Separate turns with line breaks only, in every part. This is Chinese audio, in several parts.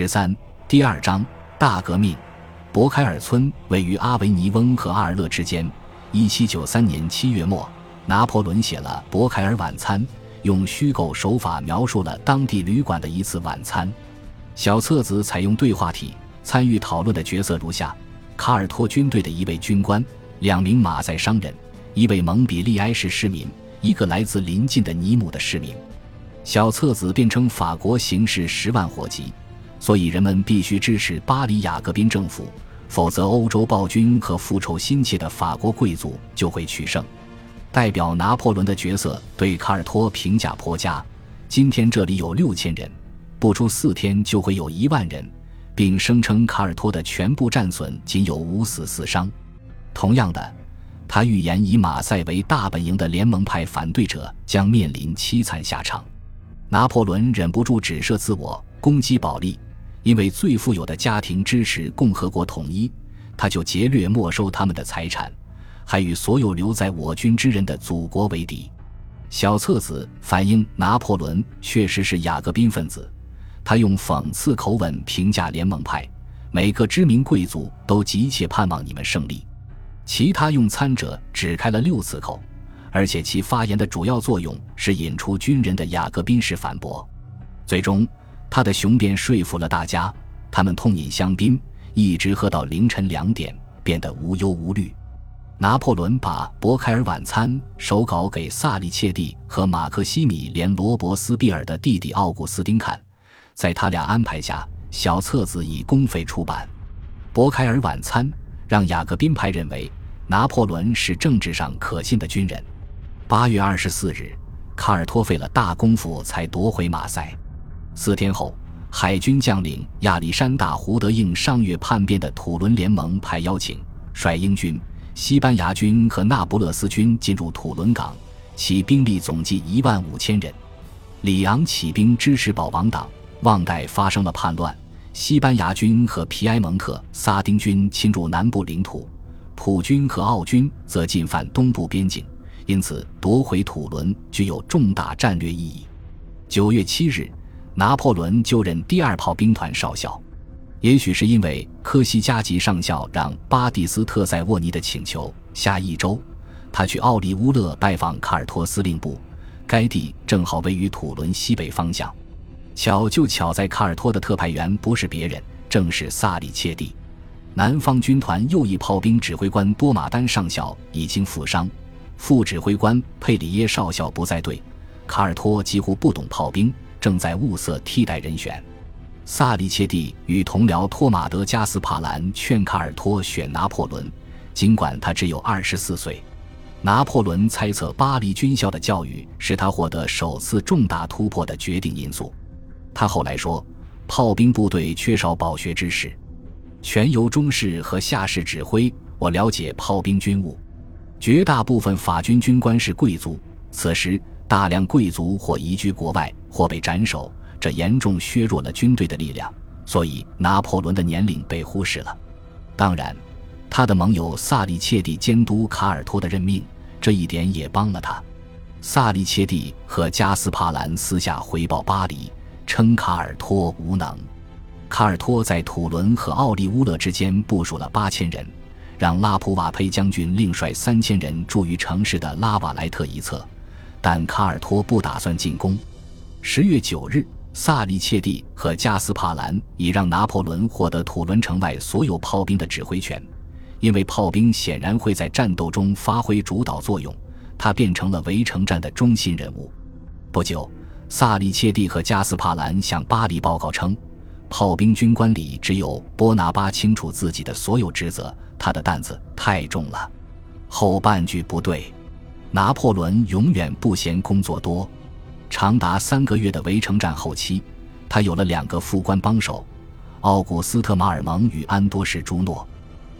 十三第二章大革命。博凯尔村位于阿维尼翁和阿尔勒之间。一七九三年七月末，拿破仑写了《博凯尔晚餐》，用虚构手法描述了当地旅馆的一次晚餐。小册子采用对话体，参与讨论的角色如下：卡尔托军队的一位军官，两名马赛商人，一位蒙彼利埃市市民，一个来自邻近的尼姆的市民。小册子辩称法国形势十万火急。所以人们必须支持巴黎雅各宾政府，否则欧洲暴君和复仇心切的法国贵族就会取胜。代表拿破仑的角色对卡尔托评价颇佳。今天这里有六千人，不出四天就会有一万人，并声称卡尔托的全部战损仅有五死四伤。同样的，他预言以马赛为大本营的联盟派反对者将面临凄惨下场。拿破仑忍不住指涉自我，攻击保利。因为最富有的家庭支持共和国统一，他就劫掠没收他们的财产，还与所有留在我军之人的祖国为敌。小册子反映拿破仑确实是雅各宾分子，他用讽刺口吻评价联盟派，每个知名贵族都急切盼望你们胜利。其他用餐者只开了六次口，而且其发言的主要作用是引出军人的雅各宾式反驳，最终。他的雄辩说服了大家，他们痛饮香槟，一直喝到凌晨两点，变得无忧无虑。拿破仑把《博凯尔晚餐》手稿给萨利切蒂和马克西米连·罗伯斯庇尔的弟弟奥古斯丁看，在他俩安排下，小册子以公费出版。《博凯尔晚餐》让雅各宾派认为拿破仑是政治上可信的军人。八月二十四日，卡尔托费了大功夫才夺回马赛。四天后，海军将领亚历山大·胡德应上月叛变的土伦联盟派邀请，率英军、西班牙军和那不勒斯军进入土伦港，其兵力总计一万五千人。里昂起兵支持保王党，旺代发生了叛乱，西班牙军和皮埃蒙特撒丁军侵入南部领土，普军和奥军则进犯东部边境，因此夺回土伦具有重大战略意义。九月七日。拿破仑就任第二炮兵团少校，也许是因为科西嘉吉上校让巴蒂斯特塞沃尼的请求，下一周，他去奥利乌勒拜访卡尔托司令部，该地正好位于土伦西北方向。巧就巧在卡尔托的特派员不是别人，正是萨里切蒂。南方军团右翼炮兵指挥官多马丹上校已经负伤，副指挥官佩里耶少校不在队，卡尔托几乎不懂炮兵。正在物色替代人选，萨利切蒂与同僚托马德加斯帕兰劝卡尔托选拿破仑，尽管他只有二十四岁。拿破仑猜测巴黎军校的教育是他获得首次重大突破的决定因素。他后来说，炮兵部队缺少饱学知识，全由中士和下士指挥。我了解炮兵军务，绝大部分法军军官是贵族，此时。大量贵族或移居国外，或被斩首，这严重削弱了军队的力量。所以，拿破仑的年龄被忽视了。当然，他的盟友萨利切蒂监督卡尔托的任命，这一点也帮了他。萨利切蒂和加斯帕兰私下回报巴黎，称卡尔托无能。卡尔托在土伦和奥利乌勒之间部署了八千人，让拉普瓦佩将军另率三千人驻于城市的拉瓦莱特一侧。但卡尔托不打算进攻。十月九日，萨利切蒂和加斯帕兰已让拿破仑获得土伦城外所有炮兵的指挥权，因为炮兵显然会在战斗中发挥主导作用，他变成了围城战的中心人物。不久，萨利切蒂和加斯帕兰向巴黎报告称，炮兵军官里只有波拿巴清楚自己的所有职责，他的担子太重了。后半句不对。拿破仑永远不嫌工作多。长达三个月的围城战后期，他有了两个副官帮手：奥古斯特·马尔蒙与安多士·朱诺。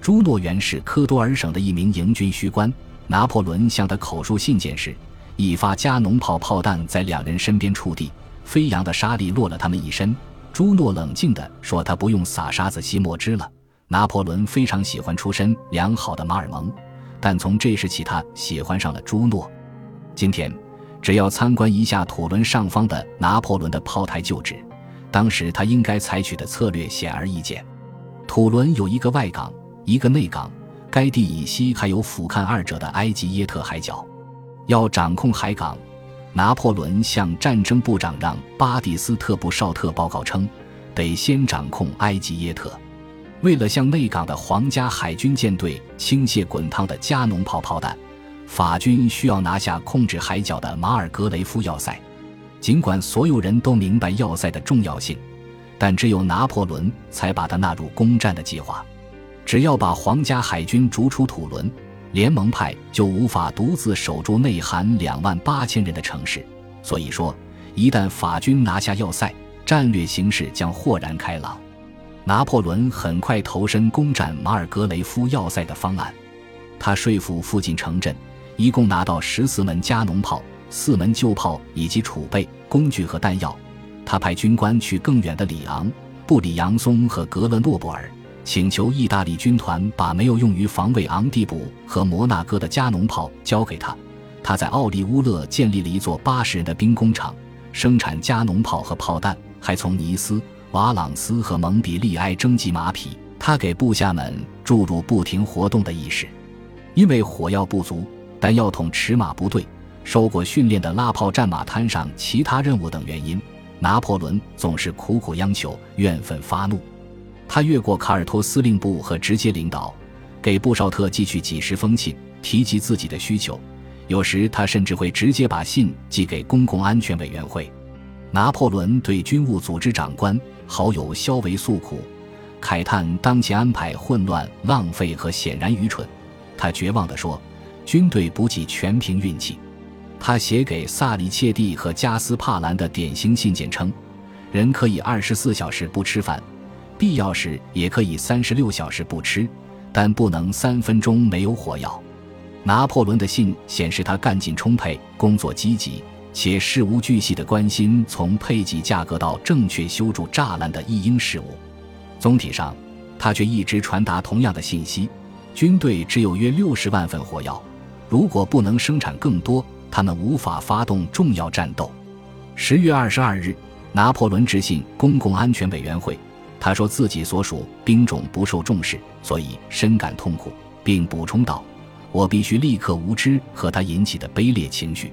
朱诺原是科多尔省的一名营军需官。拿破仑向他口述信件时，一发加农炮炮弹在两人身边触地，飞扬的沙粒落了他们一身。朱诺冷静地说：“他不用撒沙子吸墨汁了。”拿破仑非常喜欢出身良好的马尔蒙。但从这时起，他喜欢上了朱诺。今天，只要参观一下土伦上方的拿破仑的炮台旧址，当时他应该采取的策略显而易见。土伦有一个外港，一个内港，该地以西还有俯瞰二者的埃及耶特海角。要掌控海港，拿破仑向战争部长让巴蒂斯特·布绍特报告称，得先掌控埃及耶特。为了向内港的皇家海军舰队倾泻滚烫的加农炮炮弹，法军需要拿下控制海角的马尔格雷夫要塞。尽管所有人都明白要塞的重要性。但只有拿破仑才把它纳入攻占的计划。只要把皇家海军逐出土伦，联盟派就无法独自守住内含两万八千人的城市。所以说，一旦法军拿下要塞，战略形势将豁然开朗。拿破仑很快投身攻占马尔格雷夫要塞的方案。他说服附近城镇，一共拿到十四门加农炮、四门旧炮以及储备工具和弹药。他派军官去更远的里昂、布里扬松和格勒诺布尔，请求意大利军团把没有用于防卫昂蒂布和摩纳哥的加农炮交给他。他在奥利乌勒建立了一座八十人的兵工厂，生产加农炮和炮弹，还从尼斯、瓦朗斯和蒙彼利埃征集马匹。他给部下们注入不停活动的意识，因为火药不足、弹药桶尺码不对、受过训练的拉炮战马摊上其他任务等原因。拿破仑总是苦苦央求，怨愤发怒。他越过卡尔托司令部和直接领导，给布绍特寄去几十封信，提及自己的需求。有时他甚至会直接把信寄给公共安全委员会。拿破仑对军务组织长官、好友肖维诉苦，慨叹当前安排混乱、浪费和显然愚蠢。他绝望地说：“军队补给全凭运气。”他写给萨里切蒂和加斯帕兰的典型信件称：“人可以二十四小时不吃饭，必要时也可以三十六小时不吃，但不能三分钟没有火药。”拿破仑的信显示他干劲充沛，工作积极，且事无巨细地关心从配给价格到正确修筑栅栏的一应事务。总体上，他却一直传达同样的信息：军队只有约六十万份火药，如果不能生产更多。他们无法发动重要战斗。十月二十二日，拿破仑致信公共安全委员会，他说自己所属兵种不受重视，所以深感痛苦，并补充道：“我必须立刻无知和他引起的卑劣情绪。”